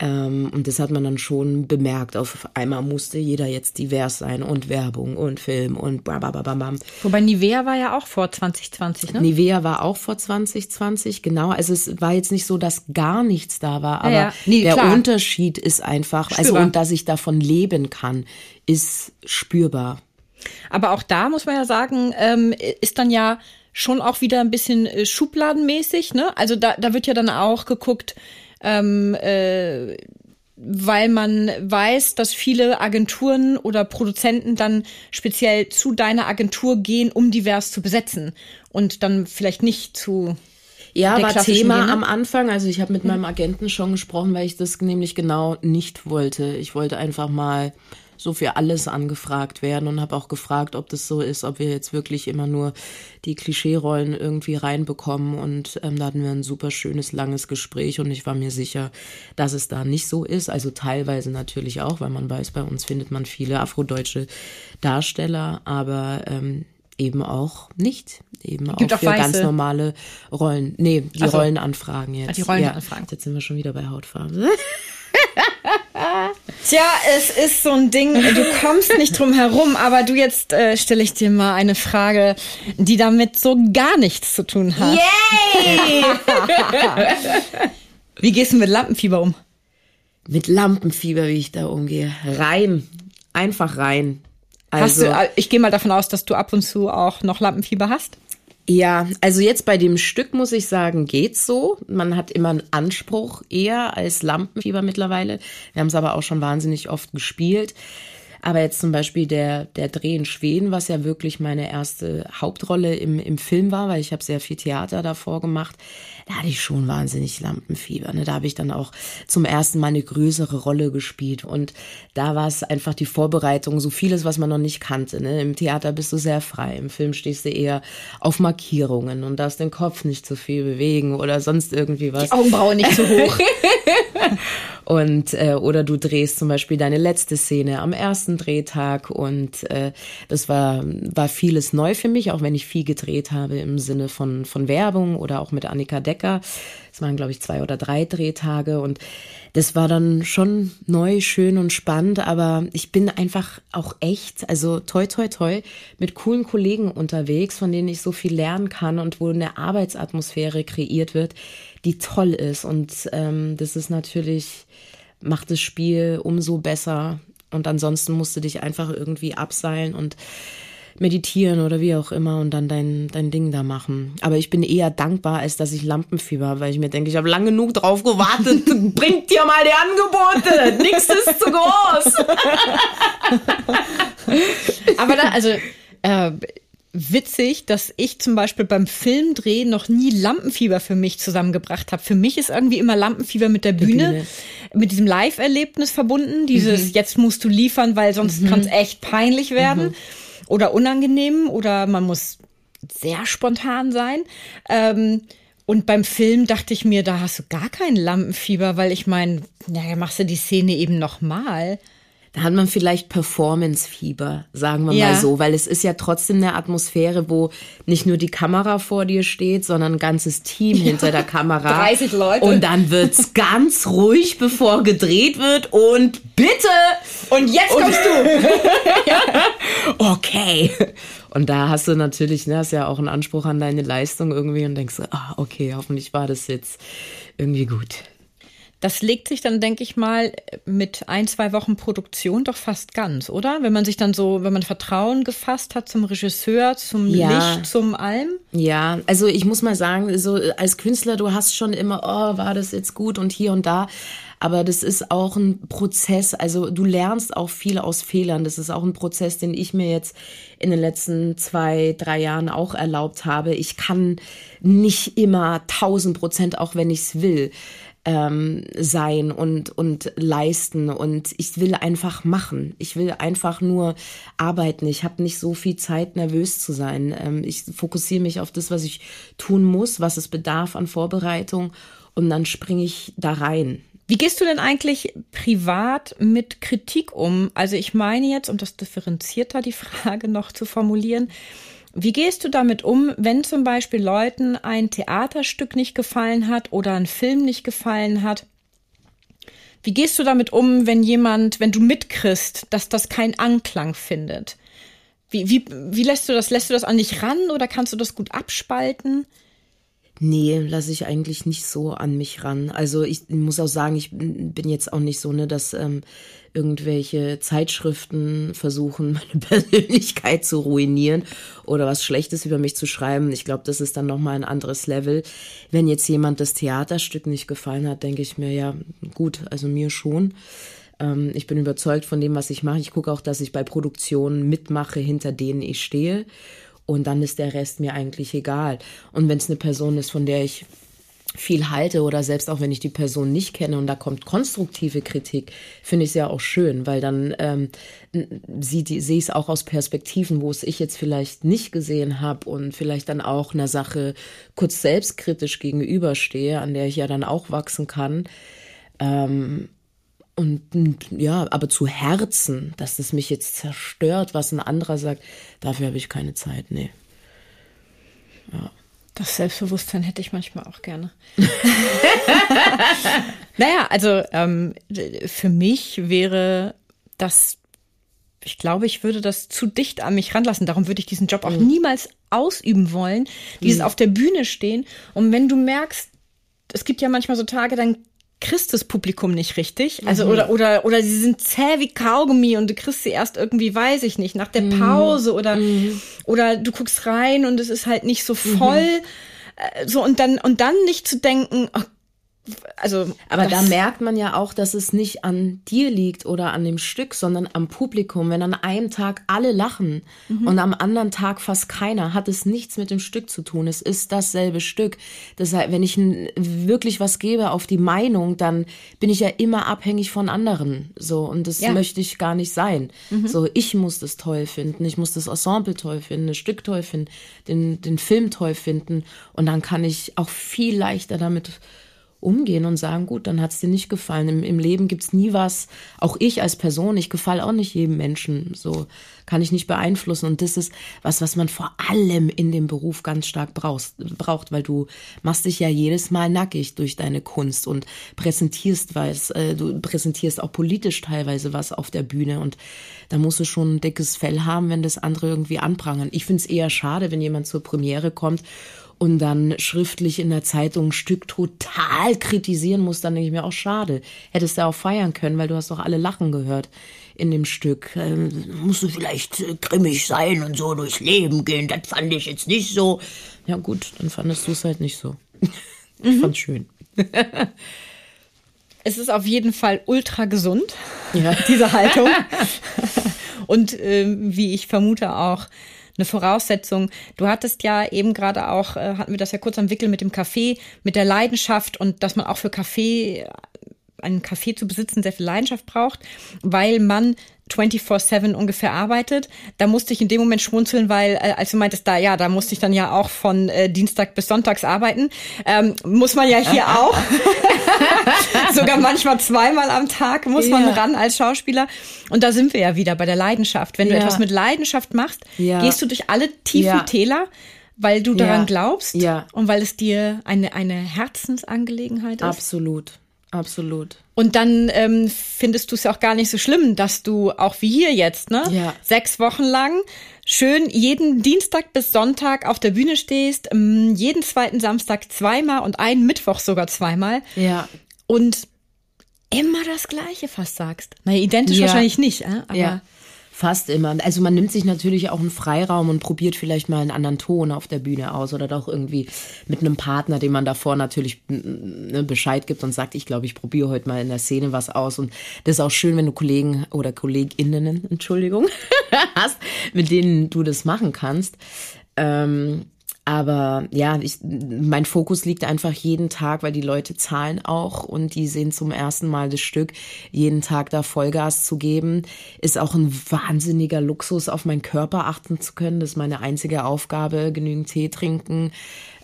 Ähm, und das hat man dann schon bemerkt. Auf einmal musste jeder jetzt divers sein und Werbung und Film und babababam. Wobei Nivea war ja auch vor 2020, ne? Nivea war auch vor 2020, genau. Also es war jetzt nicht so, dass gar nichts da war, aber Ja, ja. Nee, der klar. Unterschied ist einfach, also Spürbar. und dass ich davon leben kann, ist spürbar. Aber auch da muss man ja sagen, ähm, ist dann ja schon auch wieder ein bisschen äh, schubladenmäßig, ne? Also da, da wird ja dann auch geguckt, ähm, äh, weil man weiß, dass viele Agenturen oder Produzenten dann speziell zu deiner Agentur gehen, um divers zu besetzen und dann vielleicht nicht zu Ja, war Thema Linie. am Anfang. Also ich habe mit meinem Agenten schon gesprochen, weil ich das nämlich genau nicht wollte. Ich wollte einfach mal so für alles angefragt werden und habe auch gefragt, ob das so ist, ob wir jetzt wirklich immer nur die Klischeerollen irgendwie reinbekommen. Und ähm, da hatten wir ein super schönes, langes Gespräch und ich war mir sicher, dass es da nicht so ist. Also teilweise natürlich auch, weil man weiß, bei uns findet man viele afrodeutsche Darsteller, aber ähm, eben auch nicht. Eben Gibt auch auch für ganz Weiße. normale Rollen. Nee, die Ach so. Rollenanfragen jetzt. Die Rollenanfragen. Ja, jetzt sind wir schon wieder bei Hautfarbe. Tja, es ist so ein Ding, du kommst nicht drum herum, aber du jetzt äh, stelle ich dir mal eine Frage, die damit so gar nichts zu tun hat. Yay! Wie gehst du mit Lampenfieber um? Mit Lampenfieber, wie ich da umgehe. Rein. Einfach rein. Hast Also, du, äh, ich gehe mal davon aus, dass du ab und zu auch noch Lampenfieber hast. Ja, also jetzt bei dem Stück muss ich sagen, geht's so. Man hat immer einen Anspruch eher als Lampenfieber mittlerweile. Wir haben es aber auch schon wahnsinnig oft gespielt. Aber jetzt zum Beispiel der, der Dreh in Schweden, was ja wirklich meine erste Hauptrolle im, im Film war, weil ich habe sehr viel Theater davor gemacht, da hatte ich schon wahnsinnig Lampenfieber. Ne? Da habe ich dann auch zum ersten Mal eine größere Rolle gespielt. Und da war es einfach die Vorbereitung, so vieles, was man noch nicht kannte. Ne? Im Theater bist du sehr frei, im Film stehst du eher auf Markierungen und darfst den Kopf nicht zu viel bewegen oder sonst irgendwie was. Augenbraue nicht zu hoch. Und äh, oder du drehst zum Beispiel deine letzte Szene am ersten Drehtag und äh, das war war vieles neu für mich, auch wenn ich viel gedreht habe im Sinne von von Werbung oder auch mit Annika Decker. Es waren glaube ich zwei oder drei Drehtage und das war dann schon neu, schön und spannend, aber ich bin einfach auch echt, also toi toi toi, mit coolen Kollegen unterwegs, von denen ich so viel lernen kann und wo eine Arbeitsatmosphäre kreiert wird, die toll ist. Und ähm, das ist natürlich, macht das Spiel umso besser. Und ansonsten musst du dich einfach irgendwie abseilen und meditieren oder wie auch immer und dann dein, dein Ding da machen. Aber ich bin eher dankbar, als dass ich Lampenfieber habe, weil ich mir denke, ich habe lang genug drauf gewartet. Bringt dir mal die Angebote. Nichts ist zu groß. Aber da, also äh, witzig, dass ich zum Beispiel beim Filmdreh noch nie Lampenfieber für mich zusammengebracht habe. Für mich ist irgendwie immer Lampenfieber mit der Bühne, Bühne. mit diesem Live-Erlebnis verbunden. Dieses jetzt musst du liefern, weil sonst kann es echt peinlich werden oder unangenehm oder man muss sehr spontan sein. Ähm, und beim Film dachte ich mir, da hast du gar kein Lampenfieber, weil ich meine, naja, machst du die Szene eben nochmal. Hat man vielleicht Performance-Fieber, sagen wir Ja. mal so, weil es ist ja trotzdem eine Atmosphäre, wo nicht nur die Kamera vor dir steht, sondern ein ganzes Team hinter der Kamera. 30 Leute. Und dann wird's ganz ruhig, bevor gedreht wird und bitte! Und jetzt kommst du. Okay. Und da hast du natürlich, ne, hast ja auch einen Anspruch an deine Leistung irgendwie und denkst, ah, okay, hoffentlich war das jetzt irgendwie gut. Das legt sich dann, denke ich mal, mit ein, zwei Wochen Produktion doch fast ganz, oder? Wenn man sich dann so, wenn man Vertrauen gefasst hat zum Regisseur, zum Ja. Licht, zum allem. Ja, also ich muss mal sagen, so als Künstler, du hast schon immer, oh, war das jetzt gut und hier und da. Aber das ist auch ein Prozess. Also du lernst auch viel aus Fehlern. Das ist auch ein Prozess, den ich mir jetzt in den letzten zwei, drei Jahren auch erlaubt habe. Ich kann nicht immer tausend Prozent, auch wenn ich es will, ähm, sein und, und leisten. Und ich will einfach machen. Ich will einfach nur arbeiten. Ich habe nicht so viel Zeit, nervös zu sein. Ähm, ich fokussiere mich auf das, was ich tun muss, was es bedarf an Vorbereitung. Und dann springe ich da rein. Wie gehst du denn eigentlich privat mit Kritik um? Also ich meine jetzt, um das differenzierter die Frage noch zu formulieren, wie gehst du damit um, wenn zum Beispiel Leuten ein Theaterstück nicht gefallen hat oder ein Film nicht gefallen hat? Wie gehst du damit um, wenn jemand, wenn du mitkriegst, dass das keinen Anklang findet? Wie, wie, wie lässt du das? Lässt du das an dich ran oder kannst du das gut abspalten? Nee, lasse ich eigentlich nicht so an mich ran. Also ich muss auch sagen, ich bin jetzt auch nicht so, ne, dass ähm, irgendwelche Zeitschriften versuchen, meine Persönlichkeit zu ruinieren oder was Schlechtes über mich zu schreiben. Ich glaube, das ist dann nochmal ein anderes Level. Wenn jetzt jemand das Theaterstück nicht gefallen hat, denke ich mir, ja, gut, also mir schon. Ähm, ich bin überzeugt von dem, was ich mache. Ich gucke auch, dass ich bei Produktionen mitmache, hinter denen ich stehe. Und dann ist der Rest mir eigentlich egal. Und wenn es eine Person ist, von der ich viel halte oder selbst auch wenn ich die Person nicht kenne und da kommt konstruktive Kritik, finde ich es ja auch schön, weil dann ähm, sehe ich es auch aus Perspektiven, wo es ich jetzt vielleicht nicht gesehen habe und vielleicht dann auch einer Sache kurz selbstkritisch gegenüberstehe, an der ich ja dann auch wachsen kann. Ähm, und ja, aber zu Herzen, dass das mich jetzt zerstört, was ein anderer sagt, dafür habe ich keine Zeit, nee. Ja. Das Selbstbewusstsein hätte ich manchmal auch gerne. naja, also ähm, für mich wäre das, ich glaube, ich würde das zu dicht an mich ranlassen. Darum würde ich diesen Job auch niemals ausüben wollen. Dieses auf der Bühne stehen. Und wenn du merkst, es gibt ja manchmal so Tage, dann kriegst das Publikum nicht richtig. Also oder oder oder sie sind zäh wie Kaugummi und du kriegst sie erst irgendwie, weiß ich nicht, nach der Pause oder oder du guckst rein und es ist halt nicht so voll. Äh, So und dann und dann nicht zu denken, ach, also Aber da merkt man ja auch, dass es nicht an dir liegt oder an dem Stück, sondern am Publikum. Wenn an einem Tag alle lachen und am anderen Tag fast keiner, hat es nichts mit dem Stück zu tun. Es ist dasselbe Stück. Deshalb, wenn ich wirklich was gebe auf die Meinung, dann bin ich ja immer abhängig von anderen. So, und das Ja. möchte ich gar nicht sein. So, ich muss das toll finden, ich muss das Ensemble toll finden, das Stück toll finden, den, den Film toll finden. Und dann kann ich auch viel leichter damit umgehen und sagen, gut, dann hat es dir nicht gefallen. Im, im Leben gibt's nie was, auch ich als Person, ich gefalle auch nicht jedem Menschen, so kann ich nicht beeinflussen. Und das ist was, was man vor allem in dem Beruf ganz stark brauchst, braucht, weil du machst dich ja jedes Mal nackig durch deine Kunst und präsentierst was, äh, du präsentierst auch politisch teilweise was auf der Bühne und da musst du schon ein dickes Fell haben, wenn das andere irgendwie anprangern. Ich find's eher schade, wenn jemand zur Premiere kommt und dann schriftlich in der Zeitung ein Stück total kritisieren muss, dann denke ich mir auch schade. Hättest du auch feiern können, weil du hast doch alle lachen gehört in dem Stück. Ähm, musst du vielleicht äh, grimmig sein und so durchs Leben gehen. Das fand ich jetzt nicht so. Ja gut, dann fandest du es halt nicht so. Ich fand's schön. es ist auf jeden Fall ultra gesund, Ja. diese Haltung. Und ähm, wie ich vermute auch eine Voraussetzung. Du hattest ja eben gerade auch, äh, hatten wir das ja kurz am Wickel mit dem Kaffee, mit der Leidenschaft und dass man auch für Kaffee, einen Kaffee zu besitzen, sehr viel Leidenschaft braucht, weil man 24-7 ungefähr arbeitet. Da musste ich in dem Moment schmunzeln, weil, äh, als du meintest, da ja, da musste ich dann ja auch von äh, Dienstag bis Sonntags arbeiten. Ähm, muss man ja hier auch. sogar manchmal zweimal am Tag muss man Ja. ran als Schauspieler. Und da sind wir ja wieder bei der Leidenschaft. Wenn du Ja. etwas mit Leidenschaft machst, Ja. gehst du durch alle tiefen. Täler, weil du daran Ja. glaubst Ja. und weil es dir eine, eine Herzensangelegenheit ist. Absolut. Absolut. Und dann ähm, findest du es ja auch gar nicht so schlimm, dass du auch wie hier jetzt, ne? Ja. Sechs Wochen lang schön jeden Dienstag bis Sonntag auf der Bühne stehst, ähm, jeden zweiten Samstag zweimal und einen Mittwoch sogar zweimal Ja. und immer das Gleiche fast sagst. Na, identisch Ja. wahrscheinlich nicht, äh? aber ja. Fast immer. Also man nimmt sich natürlich auch einen Freiraum und probiert vielleicht mal einen anderen Ton auf der Bühne aus oder doch irgendwie mit einem Partner, dem man davor natürlich ne, Bescheid gibt und sagt, ich glaube, ich probiere heute mal in der Szene was aus. Und das ist auch schön, wenn du Kollegen oder KollegInnen, Entschuldigung, hast, mit denen du das machen kannst. Ähm, aber ja, ich, mein Fokus liegt einfach jeden Tag, weil die Leute zahlen auch und die sehen zum ersten Mal das Stück. Jeden Tag da Vollgas zu geben, ist auch ein wahnsinniger Luxus, auf meinen Körper achten zu können. Das ist meine einzige Aufgabe, genügend Tee trinken.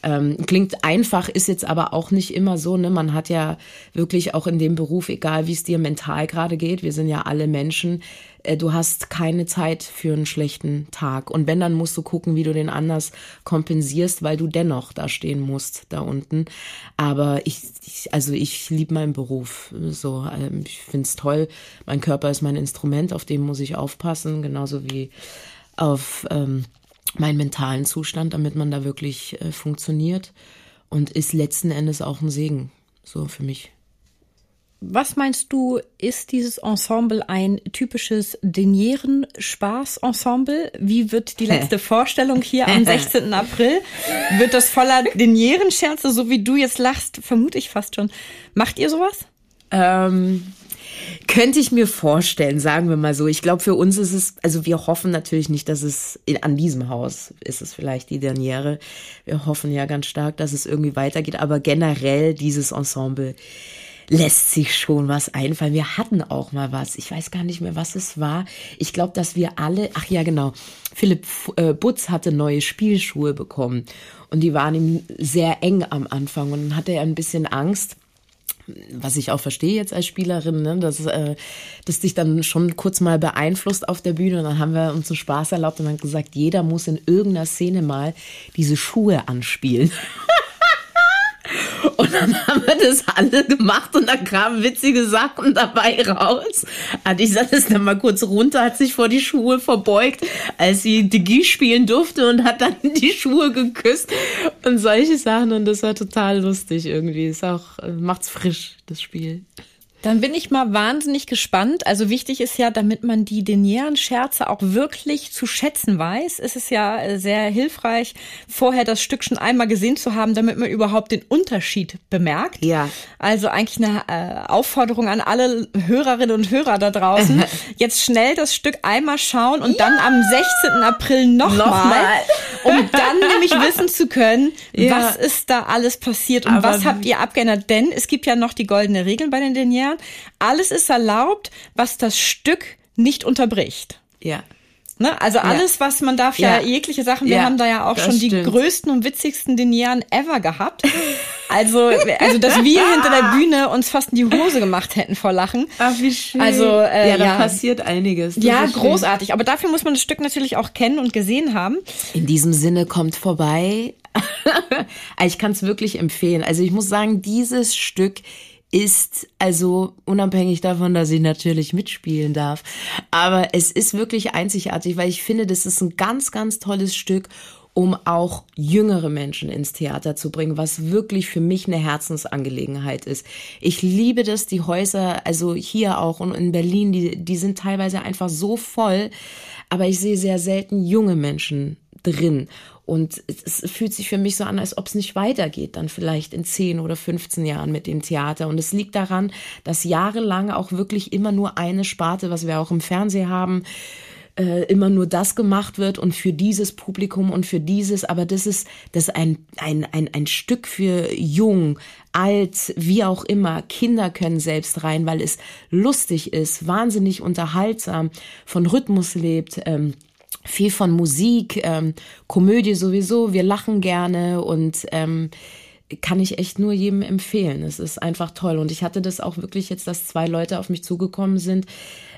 Ähm, klingt einfach, ist jetzt aber auch nicht immer so. Ne? Man hat ja wirklich auch in dem Beruf, egal wie es dir mental gerade geht, wir sind ja alle Menschen, äh, du hast keine Zeit für einen schlechten Tag. Und wenn, dann musst du gucken, wie du den anders kompensierst, weil du dennoch da stehen musst, da unten. Aber ich, ich also ich liebe meinen Beruf. So, ähm, ich find's toll. Mein Körper ist mein Instrument, auf dem muss ich aufpassen, genauso wie auf ähm, meinen mentalen Zustand, damit man da wirklich äh, funktioniert. Und ist letzten Endes auch ein Segen, so für mich. Was meinst du, ist dieses Ensemble ein typisches Denieren-Spaß-Ensemble? Wie wird die letzte Vorstellung hier am 16. April? Wird das voller Denieren-Scherze, so wie du jetzt lachst? Vermute ich fast schon. Macht ihr sowas? Ähm, könnte ich mir vorstellen, sagen wir mal so. Ich glaube, für uns ist es, also wir hoffen natürlich nicht, dass es in, an diesem Haus ist es vielleicht die Derniere. Wir hoffen ja ganz stark, dass es irgendwie weitergeht, aber generell dieses Ensemble lässt sich schon was einfallen. Wir hatten auch mal was. Ich weiß gar nicht mehr, was es war. Ich glaube, dass wir alle, ach ja, genau. Philipp äh, Butz hatte neue Spielschuhe bekommen und die waren ihm sehr eng am Anfang und dann hatte er ein bisschen Angst was ich auch verstehe jetzt als Spielerin, ne, dass äh, das dich dann schon kurz mal beeinflusst auf der Bühne. Und dann haben wir uns einen Spaß erlaubt und haben gesagt, jeder muss in irgendeiner Szene mal diese Schuhe anspielen. Und dann haben wir das alle gemacht und da kamen witzige Sachen dabei raus. Hat ich gesagt, ist dann mal kurz runter, hat sich vor die Schuhe verbeugt, als sie Digi spielen durfte und hat dann die Schuhe geküsst und solche Sachen. Und das war total lustig irgendwie. Ist auch, äh, macht's frisch, das Spiel. Dann bin ich mal wahnsinnig gespannt. Also wichtig ist ja, damit man die Denieren-Scherze auch wirklich zu schätzen weiß, ist es ja äh, sehr hilfreich, vorher das Stück schon einmal gesehen zu haben, damit man überhaupt den Unterschied bemerkt. Ja. Also eigentlich eine äh, Aufforderung an alle Hörerinnen und Hörer da draußen, jetzt schnell das Stück einmal schauen und dann am 16. April nochmal, Nochmal. um dann nämlich wissen zu können, Ja. was ist da alles passiert und Aber was habt ihr abgeändert. Denn es gibt ja noch die goldene Regel bei den Denieren. Alles ist erlaubt, was das Stück nicht unterbricht. Ja. Ne? Also alles, was man darf ja, Ja. jegliche Sachen, wir Ja, haben da ja auch schon die stimmt. größten und witzigsten Denieren ever gehabt. Also, also dass wir hinter der Bühne uns fast in die Hose gemacht hätten vor Lachen. Ach, wie schön. Also, äh, ja, da ja. passiert einiges. Das Ja, großartig. Aber dafür muss man das Stück natürlich auch kennen und gesehen haben. In diesem Sinne kommt vorbei. ich kann es wirklich empfehlen. Also ich muss sagen, dieses Stück ist also unabhängig davon, dass ich natürlich mitspielen darf, aber es ist wirklich einzigartig, weil ich finde, das ist ein ganz, ganz tolles Stück, um auch jüngere Menschen ins Theater zu bringen, was wirklich für mich eine Herzensangelegenheit ist. Ich liebe das, die Häuser, also hier auch und in Berlin, die, die sind teilweise einfach so voll, aber ich sehe sehr selten junge Menschen drin. Und es fühlt sich für mich so an, als ob es nicht weitergeht, dann vielleicht in 10 oder 15 Jahren mit dem Theater. Und es liegt daran, dass jahrelang auch wirklich immer nur eine Sparte, was wir auch im Fernsehen haben, äh, immer nur das gemacht wird und für dieses Publikum und für dieses, aber das ist, das ist ein, ein, ein, ein Stück für jung, alt, wie auch immer. Kinder können selbst rein, weil es lustig ist, wahnsinnig unterhaltsam, von Rhythmus lebt, ähm, viel von Musik, ähm, Komödie sowieso, wir lachen gerne und ähm, kann ich echt nur jedem empfehlen. Es ist einfach toll. Und ich hatte das auch wirklich jetzt, dass zwei Leute auf mich zugekommen sind,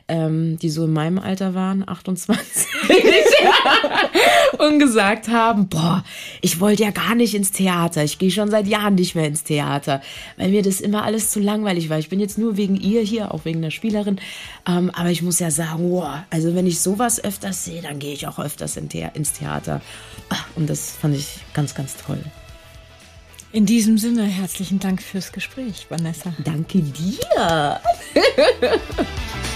ähm, die so in meinem Alter waren, 28, und gesagt haben, boah, ich wollte ja gar nicht ins Theater. Ich gehe schon seit Jahren nicht mehr ins Theater, weil mir das immer alles zu langweilig war. Ich bin jetzt nur wegen ihr hier, auch wegen der Spielerin. Ähm, aber ich muss ja sagen, boah, also wenn ich sowas öfters sehe, dann gehe ich auch öfters in The ins Theater. Und das fand ich ganz, ganz toll. In diesem Sinne, herzlichen Dank fürs Gespräch, Vanessa. Danke dir.